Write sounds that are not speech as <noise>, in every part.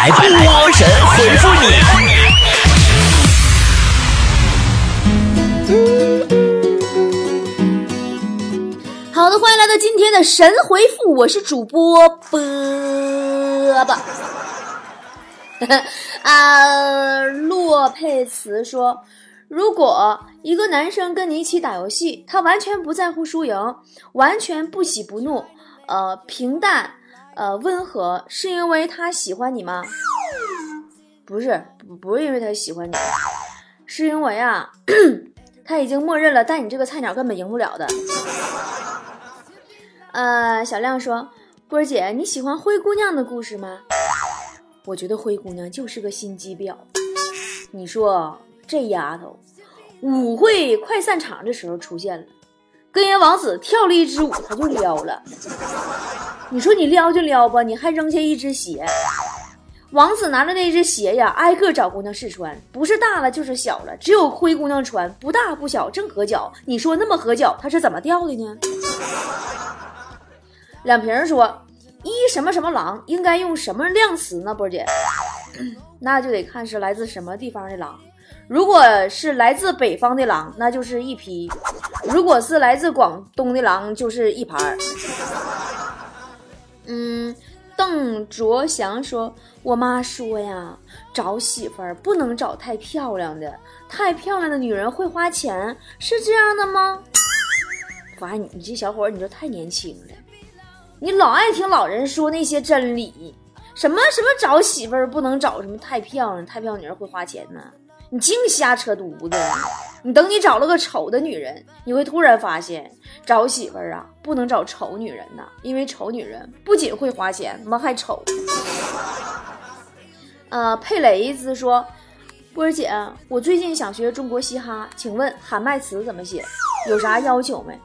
来，波神回复你。好的，欢迎来到今天的神回复，我是主播波波。啊，<laughs> 洛佩茨说，如果一个男生跟你一起打游戏，他完全不在乎输赢，完全不喜不怒，呃，平淡，呃，温和，是因为他喜欢你吗？不是，不不是因为他喜欢你，是因为啊，<coughs> 他已经默认了，但你这个菜鸟根本赢不了的。呃，小亮说：“波儿姐，你喜欢灰姑娘的故事吗？”我觉得灰姑娘就是个心机婊。你说这丫头，舞会快散场的时候出现了，跟人王子跳了一支舞，她就撩了。你说你撩就撩吧，你还扔下一只鞋。王子拿着那只鞋呀，挨个找姑娘试穿，不是大了就是小了，只有灰姑娘穿，不大不小，正合脚。你说那么合脚，它是怎么掉的呢？<coughs> 两瓶说：“一什么什么狼应该用什么量词呢？波姐，<coughs> 那就得看是来自什么地方的狼。如果是来自北方的狼，那就是一批；如果是来自广东的狼，就是一盘。”嗯，邓卓祥说：“我妈说呀，找媳妇儿不能找太漂亮的，太漂亮的女人会花钱，是这样的吗？”哇你你这小伙儿，你就太年轻了。你老爱听老人说那些真理，什么什么找媳妇儿不能找什么太漂亮，太漂亮女人会花钱呢？你净瞎扯犊子！你等你找了个丑的女人，你会突然发现找媳妇儿啊不能找丑女人呐，因为丑女人不仅会花钱，他妈还丑。<laughs> 呃，佩雷兹说：“波儿姐，我最近想学中国嘻哈，请问喊麦词怎么写？有啥要求没？”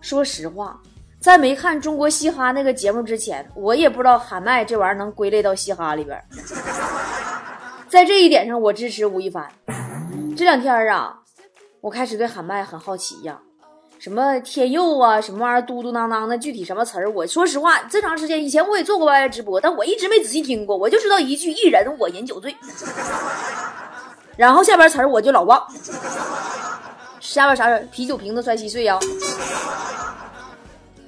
说实话。在没看中国嘻哈那个节目之前，我也不知道喊麦这玩意儿能归类到嘻哈里边。在这一点上，我支持吴亦凡。这两天啊，我开始对喊麦很好奇呀，什么天佑啊，什么玩意儿嘟嘟囔囔的，具体什么词儿？我说实话，这长时间以前我也做过 YY 直播，但我一直没仔细听过，我就知道一句“一人我饮酒醉”，然后下边词儿我就老忘。下边啥词？啤酒瓶子摔稀碎呀。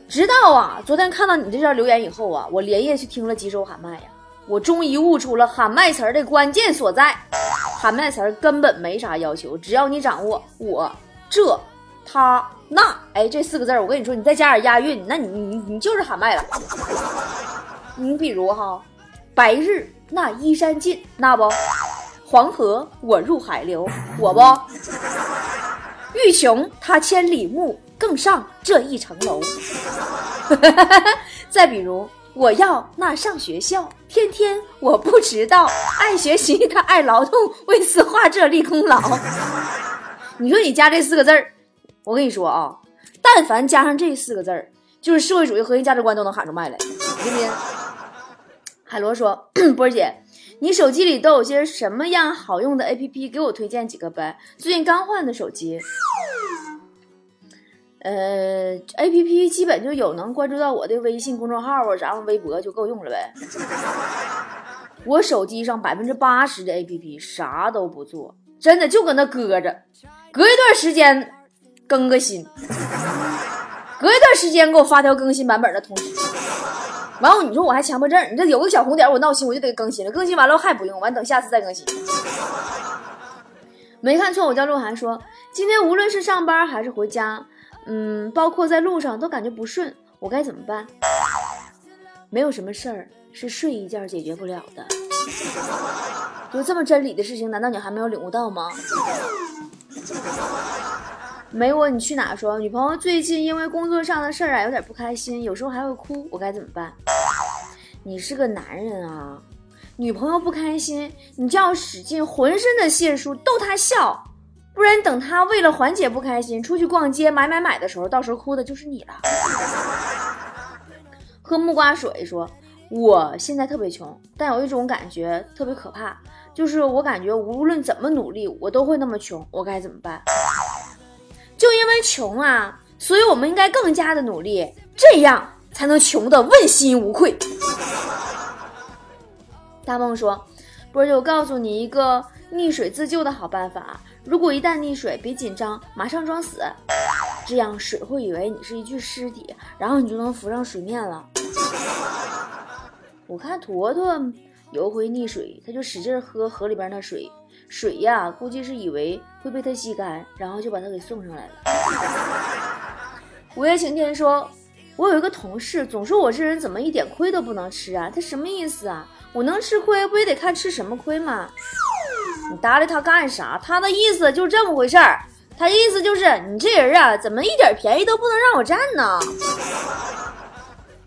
直到啊，昨天看到你这条留言以后啊，我连夜去听了几首喊麦呀，我终于悟出了喊麦词儿的关键所在。喊麦词儿根本没啥要求，只要你掌握我这他那，哎，这四个字儿，我跟你说，你再加点押韵，那你你你就是喊麦了。你比如哈，白日那依山尽，那不黄河我入海流，我不欲穷他千里目。更上这一层楼。<laughs> 再比如，我要那上学校，天天我不迟到，爱学习他爱劳动，为此画这立功劳。<laughs> 你说你加这四个字儿，我跟你说啊，但凡加上这四个字儿，就是社会主义核心价值观都能喊出麦来，信不信？海螺说：“ <clears throat> 波儿姐，你手机里都有些什么样好用的 APP？给我推荐几个呗。最近刚换的手机。”呃，A P P 基本就有能关注到我的微信公众号啊，然后微博就够用了呗。<laughs> 我手机上百分之八十的 A P P 啥都不做，真的就搁那搁着，隔一段时间更个新，隔一段时间给我发条更新版本的通知。完后你说我还强迫症，你这有个小红点我闹心我就得更新了，更新完了还不用，完等下次再更新。没看错，我叫鹿晗说，今天无论是上班还是回家。嗯，包括在路上都感觉不顺，我该怎么办？没有什么事儿是睡一觉解决不了的。就这么真理的事情，难道你还没有领悟到吗？没我你去哪说？女朋友最近因为工作上的事儿啊，有点不开心，有时候还会哭，我该怎么办？你是个男人啊，女朋友不开心，你就要使尽浑身的解数逗她笑。不然等他为了缓解不开心，出去逛街买买买的时候，到时候哭的就是你了。喝木瓜水说：“我现在特别穷，但有一种感觉特别可怕，就是我感觉无论怎么努力，我都会那么穷。我该怎么办？就因为穷啊，所以我们应该更加的努力，这样才能穷的问心无愧。”大梦说：“波姐，我告诉你一个溺水自救的好办法。如果一旦溺水，别紧张，马上装死，这样水会以为你是一具尸体，然后你就能浮上水面了。”我看坨坨有回溺水，他就使劲喝河里边那水，水呀，估计是以为会被他吸干，然后就把他给送上来了。五月晴天说：“我有一个同事，总说我这人怎么一点亏都不能吃啊？他什么意思啊？我能吃亏，不也得看吃什么亏吗？你搭理他干啥？他的意思就这么回事儿。他意思就是你这人啊，怎么一点便宜都不能让我占呢？”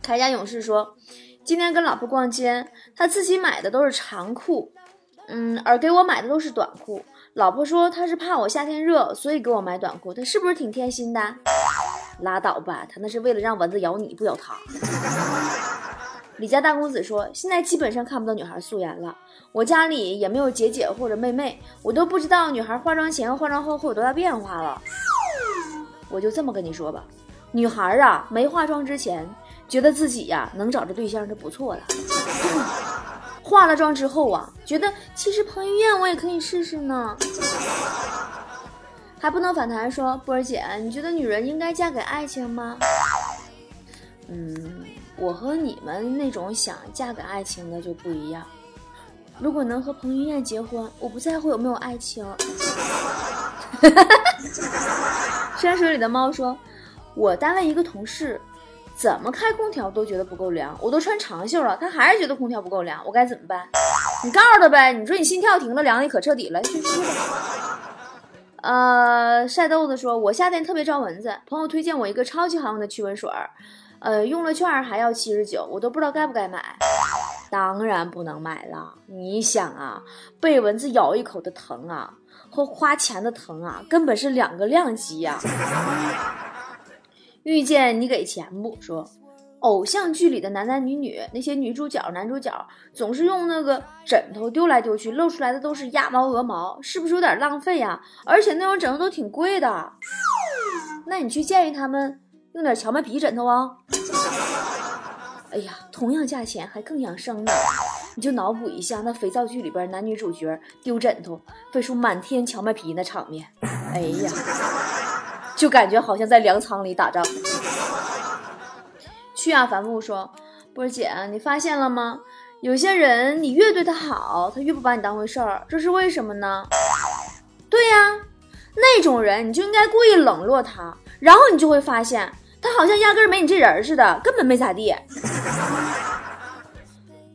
铠甲勇士说。今天跟老婆逛街，他自己买的都是长裤，嗯，而给我买的都是短裤。老婆说他是怕我夏天热，所以给我买短裤。他是不是挺贴心的？拉倒吧，他那是为了让蚊子咬你不咬他。李家大公子说，现在基本上看不到女孩素颜了，我家里也没有姐姐或者妹妹，我都不知道女孩化妆前和化妆后会有多大变化了。我就这么跟你说吧，女孩啊，没化妆之前。觉得自己呀能找着对象就不错了，<laughs> 化了妆之后啊，觉得其实彭于晏我也可以试试呢。还不能反弹说波儿姐，你觉得女人应该嫁给爱情吗？嗯，我和你们那种想嫁给爱情的就不一样。如果能和彭于晏结婚，我不在乎有没有爱情。<laughs> 山水里的猫说，我单位一个同事。怎么开空调都觉得不够凉，我都穿长袖了，他还是觉得空调不够凉，我该怎么办？你告诉他呗，你说你心跳停了，凉的可彻底了，去去吧。呃，晒豆子说，我夏天特别招蚊子，朋友推荐我一个超级好用的驱蚊水儿，呃，用了券还要七十九，我都不知道该不该买。当然不能买了，你想啊，被蚊子咬一口的疼啊，和花钱的疼啊，根本是两个量级呀。<laughs> 遇见你给钱不说，偶像剧里的男男女女，那些女主角、男主角总是用那个枕头丢来丢去，露出来的都是鸭毛、鹅毛，是不是有点浪费呀？而且那种枕头都挺贵的，那你去建议他们用点荞麦皮枕头啊。哎呀，同样价钱还更养生呢，你就脑补一下那肥皂剧里边男女主角丢枕头飞出满天荞麦皮那场面，哎呀。就感觉好像在粮仓里打仗。去啊，凡木说：“波儿姐，你发现了吗？有些人你越对他好，他越不把你当回事儿，这是为什么呢？”对呀，那种人你就应该故意冷落他，然后你就会发现他好像压根儿没你这人似的，根本没咋地。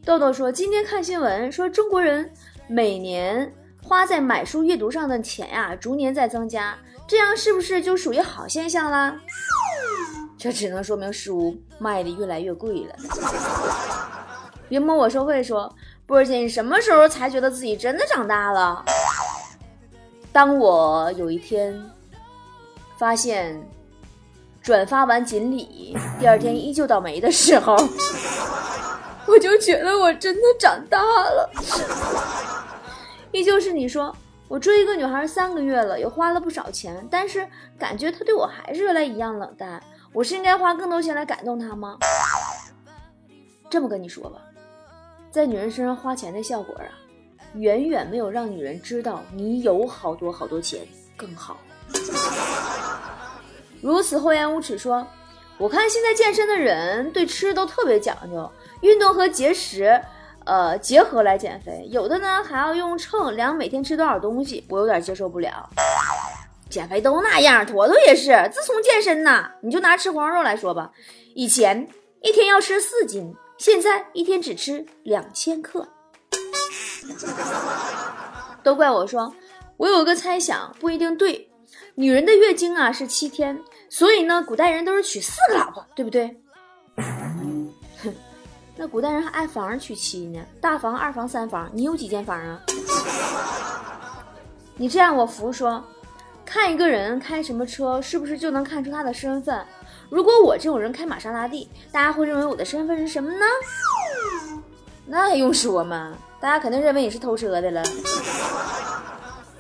豆豆说：“今天看新闻说中国人每年花在买书阅读上的钱呀，逐年在增加。”这样是不是就属于好现象啦？这只能说明书卖的越来越贵了。别摸我收费说，波儿姐，你什么时候才觉得自己真的长大了？当我有一天发现转发完锦鲤，第二天依旧倒霉的时候，<laughs> 我就觉得我真的长大了。依旧是你说。我追一个女孩三个月了，也花了不少钱，但是感觉她对我还是原来一样冷淡。我是应该花更多钱来感动她吗？这么跟你说吧，在女人身上花钱的效果啊，远远没有让女人知道你有好多好多钱更好。如此厚颜无耻说，我看现在健身的人对吃都特别讲究，运动和节食。呃，结合来减肥，有的呢还要用秤量每天吃多少东西，我有点接受不了。减肥都那样，坨坨也是。自从健身呐，你就拿吃黄肉来说吧，以前一天要吃四斤，现在一天只吃两千克。都怪我说，我有个猜想，不一定对。女人的月经啊是七天，所以呢，古代人都是娶四个老婆，对不对？哼 <coughs> 那古代人还按房娶妻呢，大房、二房、三房，你有几间房啊？你这样我服说，看一个人开什么车，是不是就能看出他的身份？如果我这种人开玛莎拉蒂，大家会认为我的身份是什么呢？那还用说吗？大家肯定认为你是偷车的了。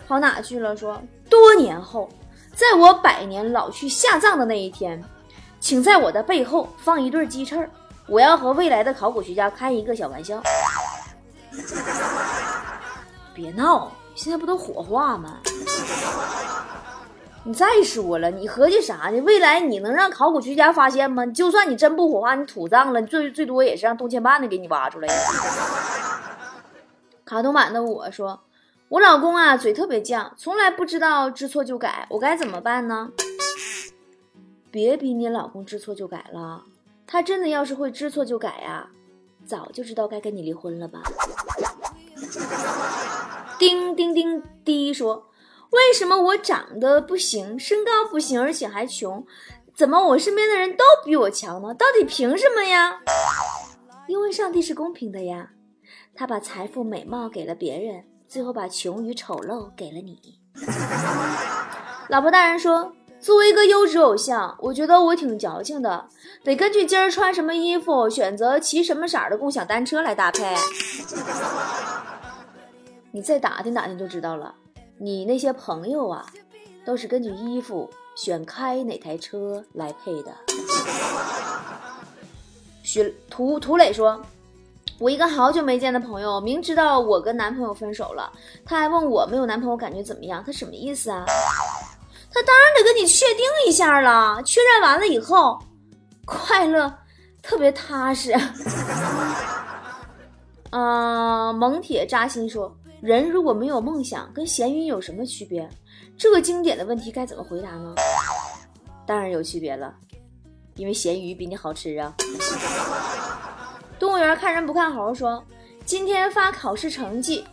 跑哪去了？说多年后，在我百年老去下葬的那一天，请在我的背后放一对鸡翅儿。我要和未来的考古学家开一个小玩笑。别闹，现在不都火化吗？你再说了，你合计啥呢？未来你能让考古学家发现吗？就算你真不火化，你土葬了，最最多也是让动迁办的给你挖出来。卡通版的我说，我老公啊嘴特别犟，从来不知道知错就改，我该怎么办呢？别逼你老公知错就改了，他真的要是会知错就改呀，早就知道该跟你离婚了吧。叮叮叮滴说。为什么我长得不行，身高不行，而且还穷？怎么我身边的人都比我强呢？到底凭什么呀？因为上帝是公平的呀，他把财富、美貌给了别人，最后把穷与丑陋给了你。老婆大人说，作为一个优质偶像，我觉得我挺矫情的，得根据今儿穿什么衣服，选择骑什么色的共享单车来搭配。你再打听打听就知道了。你那些朋友啊，都是根据衣服选开哪台车来配的。许涂涂磊说：“我一个好久没见的朋友，明知道我跟男朋友分手了，他还问我没有男朋友感觉怎么样？他什么意思啊？他当然得跟你确定一下了。确认完了以后，快乐特别踏实。<laughs> ”嗯，蒙铁扎心说。人如果没有梦想，跟咸鱼有什么区别？这个经典的问题该怎么回答呢？当然有区别了，因为咸鱼比你好吃啊。动物园看人不看猴说，今天发考试成绩，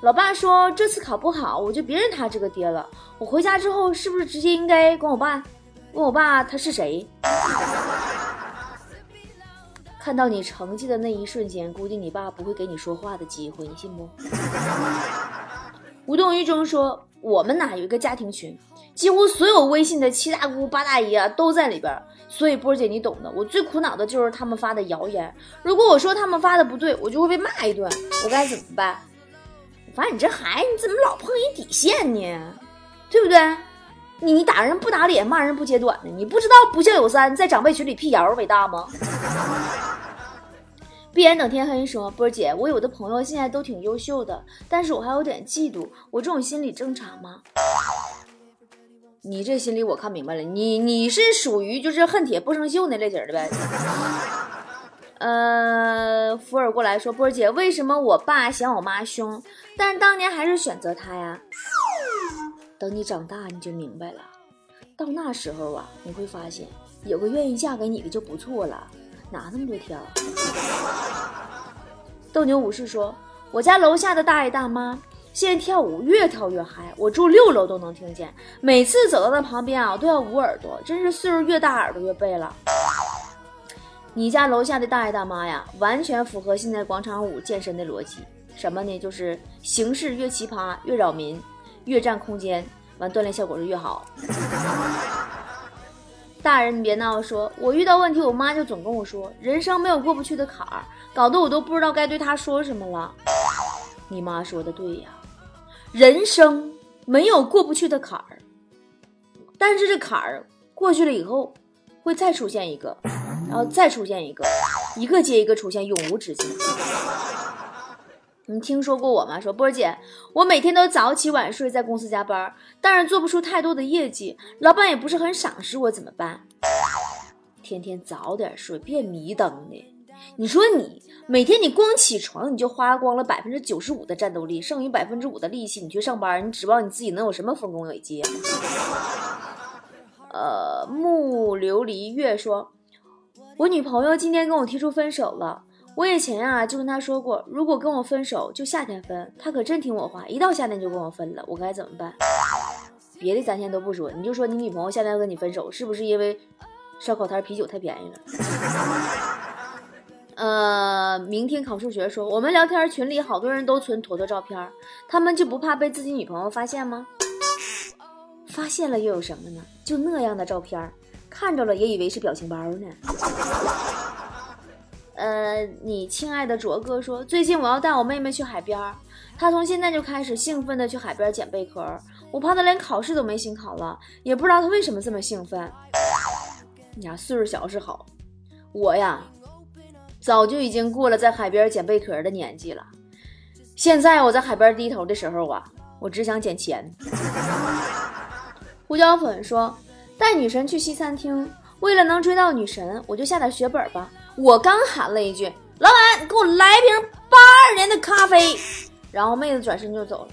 老爸说这次考不好，我就别认他这个爹了。我回家之后是不是直接应该管我爸？问我爸他是谁？看到你成绩的那一瞬间，估计你爸不会给你说话的机会，你信不？无动于衷说：“我们呐有一个家庭群，几乎所有微信的七大姑八大姨啊都在里边。所以波姐你懂的，我最苦恼的就是他们发的谣言。如果我说他们发的不对，我就会被骂一顿。我该怎么办？我发现你这孩子你怎么老碰人底线呢？对不对？你打人不打脸，骂人不揭短的，你不知道不孝有三，在长辈群里辟谣伟大吗？”闭眼等天黑说：“波儿姐，我有的朋友现在都挺优秀的，但是我还有点嫉妒。我这种心理正常吗？你这心理我看明白了，你你是属于就是恨铁不成锈那类型的呗。呃，福尔过来说，波儿姐，为什么我爸嫌我妈凶，但当年还是选择他呀？等你长大你就明白了，到那时候啊，你会发现有个愿意嫁给你的就不错了。”哪那么多挑？斗牛武士说：“我家楼下的大爷大妈现在跳舞越跳越嗨，我住六楼都能听见。每次走到那旁边啊，都要捂耳朵，真是岁数越大耳朵越背了。”你家楼下的大爷大妈呀，完全符合现在广场舞健身的逻辑。什么呢？就是形式越奇葩越扰民，越占空间，完锻炼效果是越好。大人，你别闹！说我遇到问题，我妈就总跟我说，人生没有过不去的坎儿，搞得我都不知道该对她说什么了。你妈说的对呀，人生没有过不去的坎儿，但是这坎儿过去了以后，会再出现一个，然后再出现一个，一个接一个出现，永无止境。你听说过我吗？说波儿姐，我每天都早起晚睡，在公司加班，但是做不出太多的业绩，老板也不是很赏识我，怎么办？天天早点睡，别迷瞪的。你说你每天你光起床，你就花光了百分之九十五的战斗力，剩余百分之五的力气，你去上班，你指望你自己能有什么丰功伟绩？<laughs> 呃，木琉璃月说，我女朋友今天跟我提出分手了。我以前啊就跟他说过，如果跟我分手就夏天分，他可真听我话，一到夏天就跟我分了，我该怎么办？别的咱先都不说，你就说你女朋友夏天要跟你分手，是不是因为烧烤摊啤酒太便宜了？<laughs> 呃，明天考数学说，我们聊天群里好多人都存坨坨照片，他们就不怕被自己女朋友发现吗？发现了又有什么呢？就那样的照片，看着了也以为是表情包呢。呃，你亲爱的卓哥说，最近我要带我妹妹去海边，她从现在就开始兴奋的去海边捡贝壳，我怕她连考试都没心考了，也不知道她为什么这么兴奋。你呀，岁数小是好，我呀，早就已经过了在海边捡贝壳的年纪了，现在我在海边低头的时候啊，我只想捡钱。胡椒粉说：“带女神去西餐厅，为了能追到女神，我就下点血本吧。”我刚喊了一句：“老板，给我来瓶八二年的咖啡。”然后妹子转身就走了。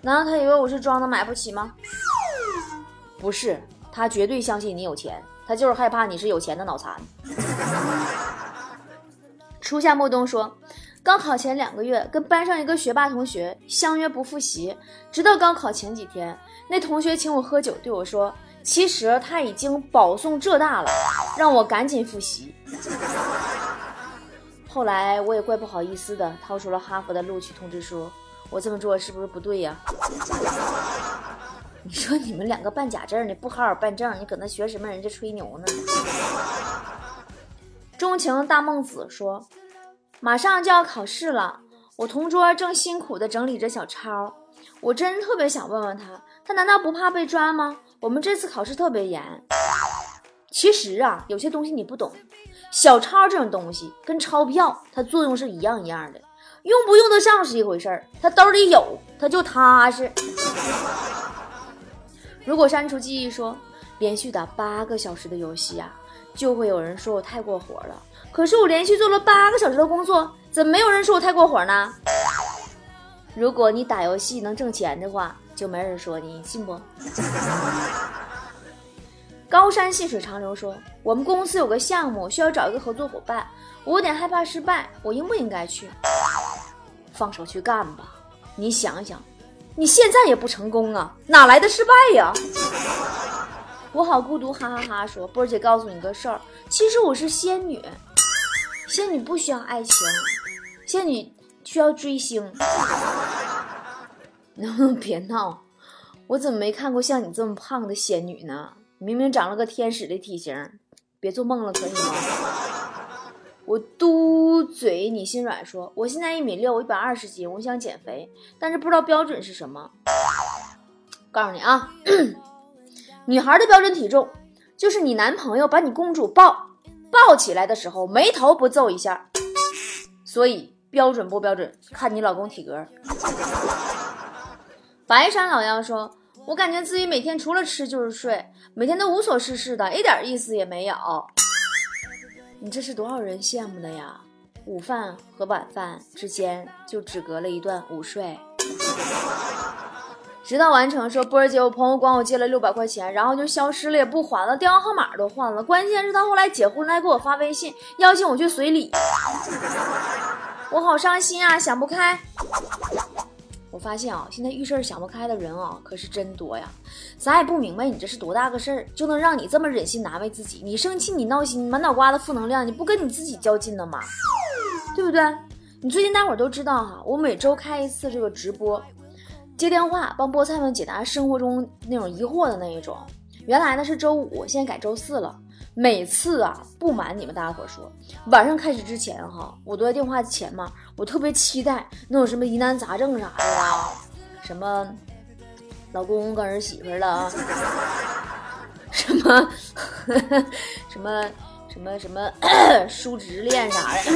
难道他以为我是装的买不起吗？不是，他绝对相信你有钱，他就是害怕你是有钱的脑残。初夏莫冬说。高考前两个月，跟班上一个学霸同学相约不复习，直到高考前几天，那同学请我喝酒，对我说：“其实他已经保送浙大了，让我赶紧复习。”后来我也怪不好意思的，掏出了哈佛的录取通知书。我这么做是不是不对呀？<laughs> 你说你们两个办假证的，不好好办证，你搁那学什么？人家吹牛呢？钟情大孟子说。马上就要考试了，我同桌正辛苦地整理着小抄，我真特别想问问他，他难道不怕被抓吗？我们这次考试特别严。其实啊，有些东西你不懂，小抄这种东西跟钞票，它作用是一样一样的，用不用得上是一回事儿，他兜里有，他就踏实。如果删除记忆说连续打八个小时的游戏啊，就会有人说我太过火了。可是我连续做了八个小时的工作，怎么没有人说我太过火呢？如果你打游戏能挣钱的话，就没人说你，信不？<laughs> 高山细水长流说，我们公司有个项目需要找一个合作伙伴，我有点害怕失败，我应不应该去？放手去干吧。你想想，你现在也不成功啊，哪来的失败呀？<laughs> 我好孤独，哈哈哈！说波儿姐告诉你个事儿，其实我是仙女。仙女不需要爱情，仙女需要追星。能不能别闹？我怎么没看过像你这么胖的仙女呢？明明长了个天使的体型，别做梦了，可以吗？<laughs> 我嘟嘴，你心软说，我现在一米六，我一百二十斤，我想减肥，但是不知道标准是什么。告诉你啊，<coughs> 女孩的标准体重就是你男朋友把你公主抱。抱起来的时候，眉头不皱一下，所以标准不标准，看你老公体格。白山老妖说：“我感觉自己每天除了吃就是睡，每天都无所事事的，一点意思也没有。”你这是多少人羡慕的呀？午饭和晚饭之间就只隔了一段午睡。直到完成，说波儿姐，我朋友管我借了六百块钱，然后就消失了，也不还了，电话号码都换了。关键是他后来结婚了，还给我发微信邀请我去随礼，我好伤心啊，想不开。我发现啊，现在遇事想不开的人啊，可是真多呀。咱也不明白你这是多大个事儿，就能让你这么忍心难为自己？你生气，你闹心，满脑瓜子负能量，你不跟你自己较劲呢吗？对不对？你最近大伙儿都知道哈，我每周开一次这个直播。接电话帮菠菜们解答生活中那种疑惑的那一种，原来呢是周五，现在改周四了。每次啊，不瞒你们大家伙说，晚上开始之前哈，我都在电话前嘛，我特别期待那种什么疑难杂症啥的啊，什么老公跟儿媳妇了，什么什么什么什么 <clears throat> 叔侄恋啥的，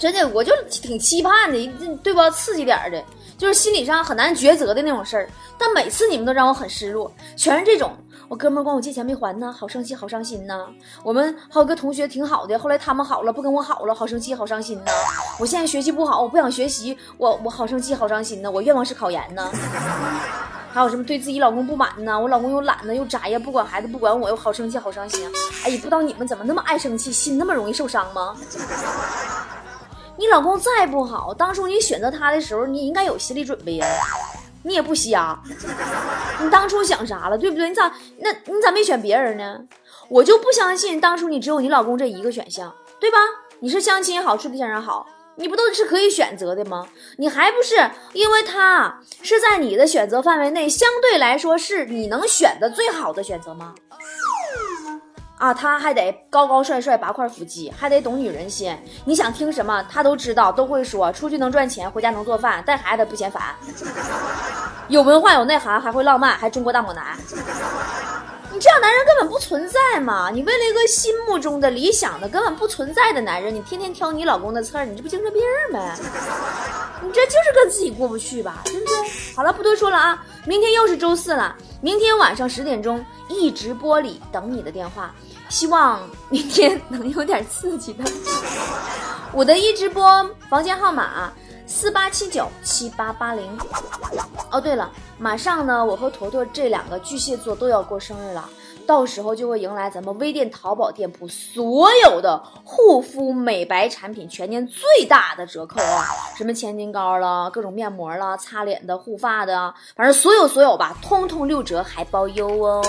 真的我就挺期盼的，对吧？刺激点的。就是心理上很难抉择的那种事儿，但每次你们都让我很失落，全是这种。我哥们管我借钱没还呢，好生气，好伤心呢。我们还有个同学挺好的，后来他们好了，不跟我好了，好生气，好伤心呢。我现在学习不好，我不想学习，我我好生气，好伤心呢。我愿望是考研呢。<laughs> 还有什么对自己老公不满呢？我老公又懒呢，又宅呀，不管孩子，不管我，又好生气，好伤心。哎呀，不知道你们怎么那么爱生气，心那么容易受伤吗？<laughs> 你老公再不好，当初你选择他的时候，你应该有心理准备呀。你也不瞎，<laughs> 你当初想啥了，对不对？你咋那你咋没选别人呢？我就不相信当初你只有你老公这一个选项，对吧？你是相亲好，处对象人好，你不都是可以选择的吗？你还不是因为他是在你的选择范围内，相对来说是你能选的最好的选择吗？啊，他还得高高帅帅八块腹肌，还得懂女人心。你想听什么，他都知道，都会说。出去能赚钱，回家能做饭，带孩子不嫌烦。有文化有内涵，还会浪漫，还中国大猛男。你这样男人根本不存在嘛！你为了一个心目中的理想的根本不存在的男人，你天天挑你老公的刺儿，你这不精神病呗？<laughs> 你这就是跟自己过不去吧？对不对？好了，不多说了啊！明天又是周四了，明天晚上十点钟一直播里等你的电话，希望明天能有点刺激的。我的一直播房间号码四八七九七八八零。哦，对了，马上呢，我和坨坨这两个巨蟹座都要过生日了，到时候就会迎来咱们微店淘宝店铺所有的护肤美白产品全年最大的折扣啊！什么千金膏了，各种面膜了，擦脸的、护发的，反正所有所有吧，通通六折还包邮哦。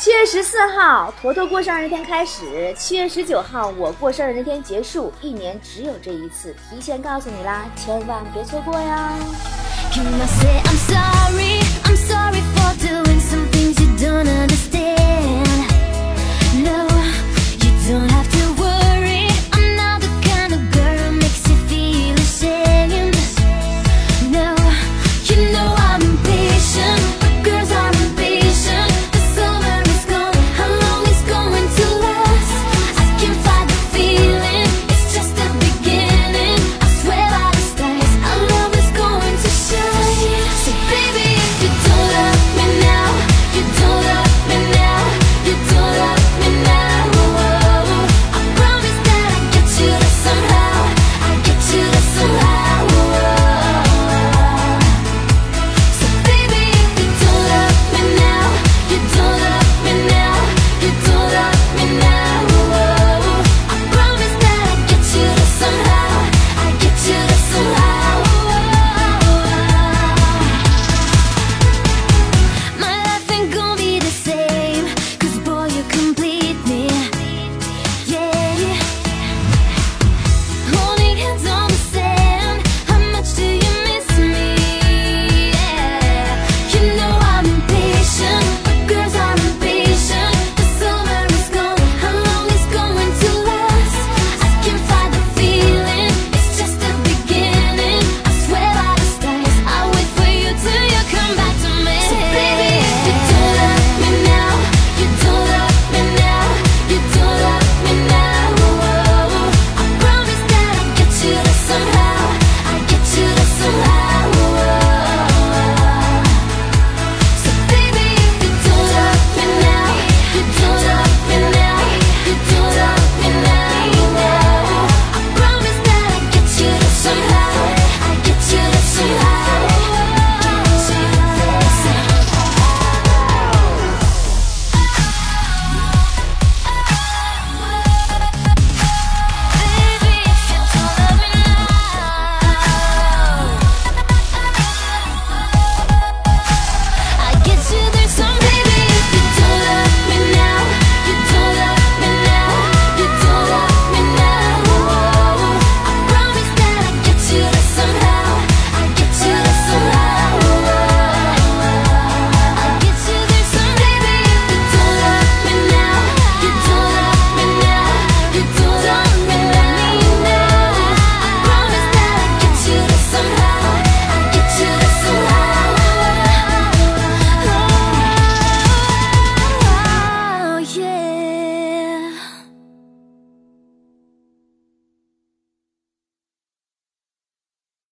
七月十四号，坨坨过生日那天开始；七月十九号，我过生日那天结束。一年只有这一次，提前告诉你啦，千万别错过呀！